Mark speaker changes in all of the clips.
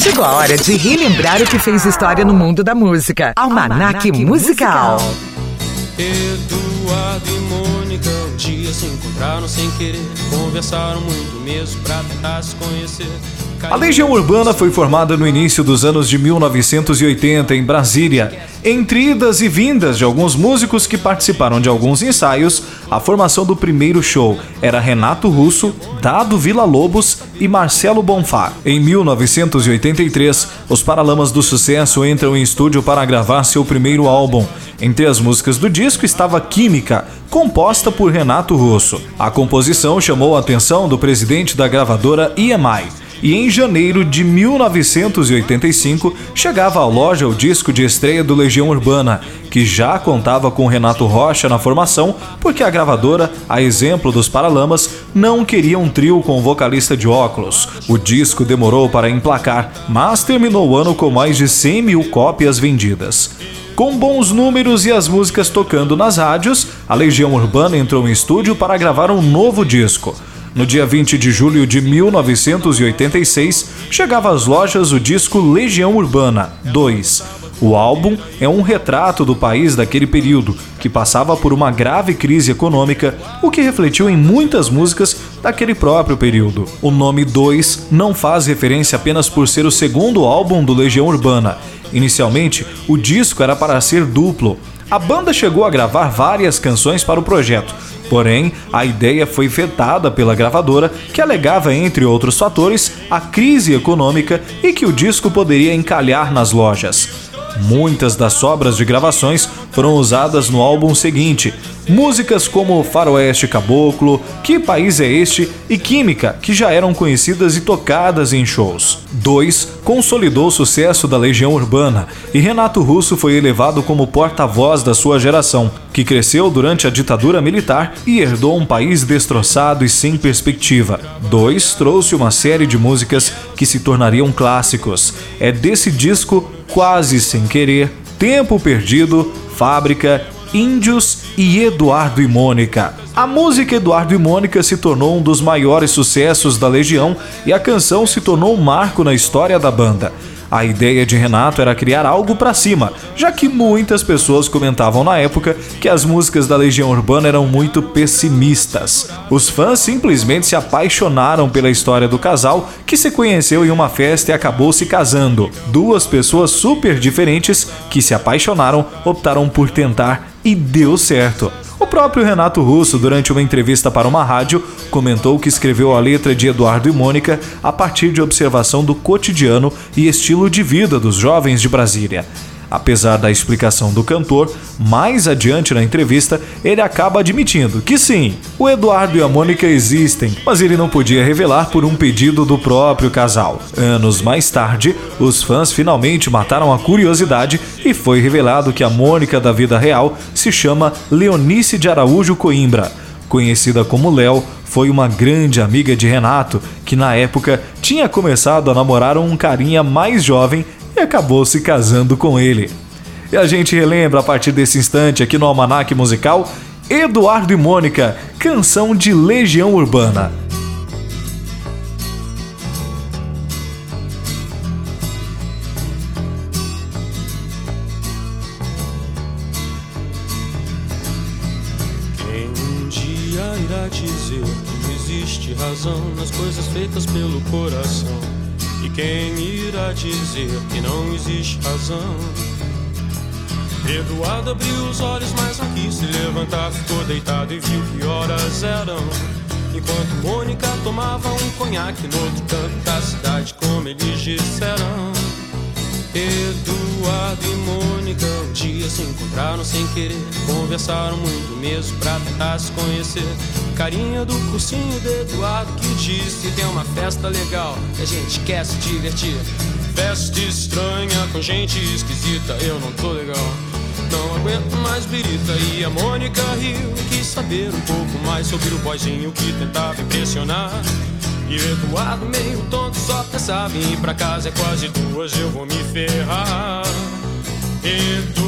Speaker 1: Chegou a hora de relembrar o que fez história no mundo da música. Almanac Musical.
Speaker 2: Eduardo e Mônica um dia se encontraram sem querer. Conversaram muito mesmo pra tentar se conhecer.
Speaker 3: A Legião Urbana foi formada no início dos anos de 1980 em Brasília. Entre idas e vindas de alguns músicos que participaram de alguns ensaios, a formação do primeiro show era Renato Russo, Dado Vila Lobos e Marcelo Bonfá. Em 1983, os Paralamas do Sucesso entram em estúdio para gravar seu primeiro álbum. Entre as músicas do disco estava Química, composta por Renato Russo. A composição chamou a atenção do presidente da gravadora EMI e em janeiro de 1985 chegava à loja o disco de estreia do Legião Urbana, que já contava com Renato Rocha na formação, porque a gravadora, a exemplo dos Paralamas, não queria um trio com vocalista de óculos. O disco demorou para emplacar, mas terminou o ano com mais de 100 mil cópias vendidas. Com bons números e as músicas tocando nas rádios, a Legião Urbana entrou em estúdio para gravar um novo disco. No dia 20 de julho de 1986, chegava às lojas o disco Legião Urbana 2. O álbum é um retrato do país daquele período, que passava por uma grave crise econômica, o que refletiu em muitas músicas daquele próprio período. O nome 2 não faz referência apenas por ser o segundo álbum do Legião Urbana. Inicialmente, o disco era para ser duplo. A banda chegou a gravar várias canções para o projeto, Porém, a ideia foi vetada pela gravadora, que alegava, entre outros fatores, a crise econômica e que o disco poderia encalhar nas lojas. Muitas das sobras de gravações foram usadas no álbum seguinte. Músicas como Faroeste Caboclo, Que País é Este e Química, que já eram conhecidas e tocadas em shows. 2. Consolidou o sucesso da Legião Urbana e Renato Russo foi elevado como porta-voz da sua geração, que cresceu durante a ditadura militar e herdou um país destroçado e sem perspectiva. 2. Trouxe uma série de músicas que se tornariam clássicos. É desse disco Quase Sem Querer, Tempo Perdido, Fábrica, Índios e Eduardo e Mônica. A música Eduardo e Mônica se tornou um dos maiores sucessos da Legião e a canção se tornou um marco na história da banda. A ideia de Renato era criar algo para cima, já que muitas pessoas comentavam na época que as músicas da Legião Urbana eram muito pessimistas. Os fãs simplesmente se apaixonaram pela história do casal que se conheceu em uma festa e acabou se casando. Duas pessoas super diferentes que se apaixonaram optaram por tentar e deu certo. O próprio Renato Russo, durante uma entrevista para uma rádio, comentou que escreveu a letra de Eduardo e Mônica a partir de observação do cotidiano e estilo de vida dos jovens de Brasília. Apesar da explicação do cantor, mais adiante na entrevista ele acaba admitindo que sim, o Eduardo e a Mônica existem, mas ele não podia revelar por um pedido do próprio casal. Anos mais tarde, os fãs finalmente mataram a curiosidade e foi revelado que a Mônica da vida real se chama Leonice de Araújo Coimbra. Conhecida como Léo, foi uma grande amiga de Renato, que na época tinha começado a namorar um carinha mais jovem e acabou se casando com ele. E a gente relembra a partir desse instante aqui no Almanac Musical Eduardo e Mônica, canção de Legião Urbana.
Speaker 2: Quem um dia irá dizer que existe razão nas coisas feitas pelo coração? E quem irá dizer que não existe razão? Eduardo abriu os olhos, mas não quis se levantar. Ficou deitado e viu que horas eram. Enquanto Mônica tomava um conhaque no outro canto da cidade, como eles disseram. Eduardo e Mônica um dia se encontraram sem querer. Conversaram muito mesmo pra tentar se conhecer. Carinha do cursinho de Eduardo que disse: Tem uma festa legal e a gente quer se divertir. Festa estranha com gente esquisita, eu não tô legal. Não aguento mais birita e a Mônica riu e quis saber um pouco mais sobre o boizinho que tentava impressionar. E Eduardo meio tonto só pensava em ir pra casa É quase duas, eu vou me ferrar Eduardo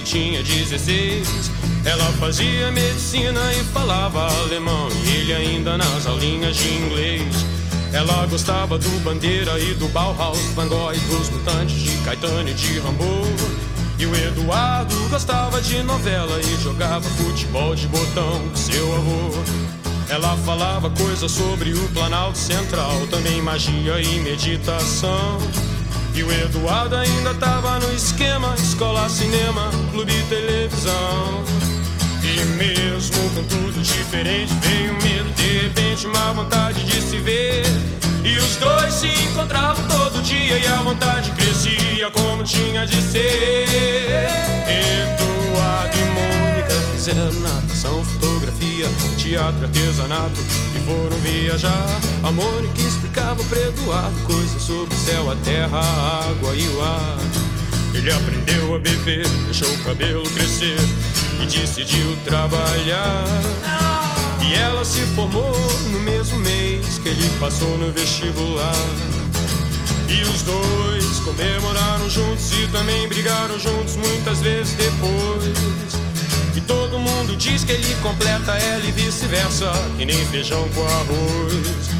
Speaker 2: tinha 16. Ela fazia medicina e falava alemão, e ele ainda nas aulinhas de inglês. Ela gostava do Bandeira e do Bauhaus, Van Gogh e dos Mutantes, de Caetano e de Rambo. E o Eduardo gostava de novela e jogava futebol de botão com seu avô. Ela falava coisas sobre o Planalto Central, também magia e meditação. E o Eduardo ainda tava no esquema: escola, cinema, clube televisão. E mesmo com tudo diferente, veio medo, de repente, uma vontade de se ver. E os dois se encontravam todo dia e a vontade crescia como tinha de ser. Eduardo e Mônica fizeram natação, fotografia, teatro, artesanato e foram viajar. A Mônica explicava para Eduardo coisas sobre o céu, a terra, a água e o ar. Ele aprendeu a beber, deixou o cabelo crescer e decidiu trabalhar. E ela se formou no mesmo mês que ele passou no vestibular. E os dois comemoraram juntos e também brigaram juntos muitas vezes depois. E todo mundo diz que ele completa ela e vice-versa, que nem feijão com arroz.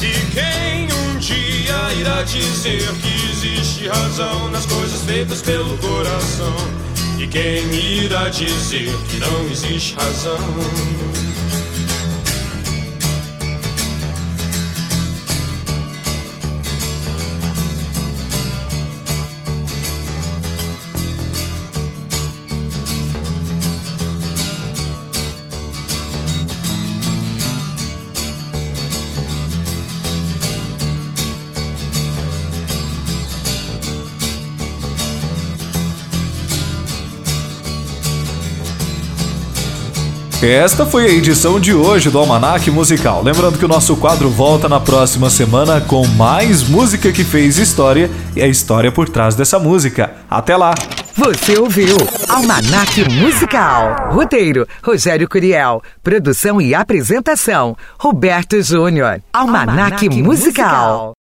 Speaker 2: E quem um dia irá dizer que existe razão nas coisas feitas pelo coração? E quem irá dizer que não existe razão?
Speaker 3: Esta foi a edição de hoje do Almanac Musical. Lembrando que o nosso quadro volta na próxima semana com mais música que fez história e a história por trás dessa música. Até lá!
Speaker 1: Você ouviu Almanac Musical. Roteiro: Rogério Curiel. Produção e apresentação: Roberto Júnior. Almanac, Almanac Musical. Musical.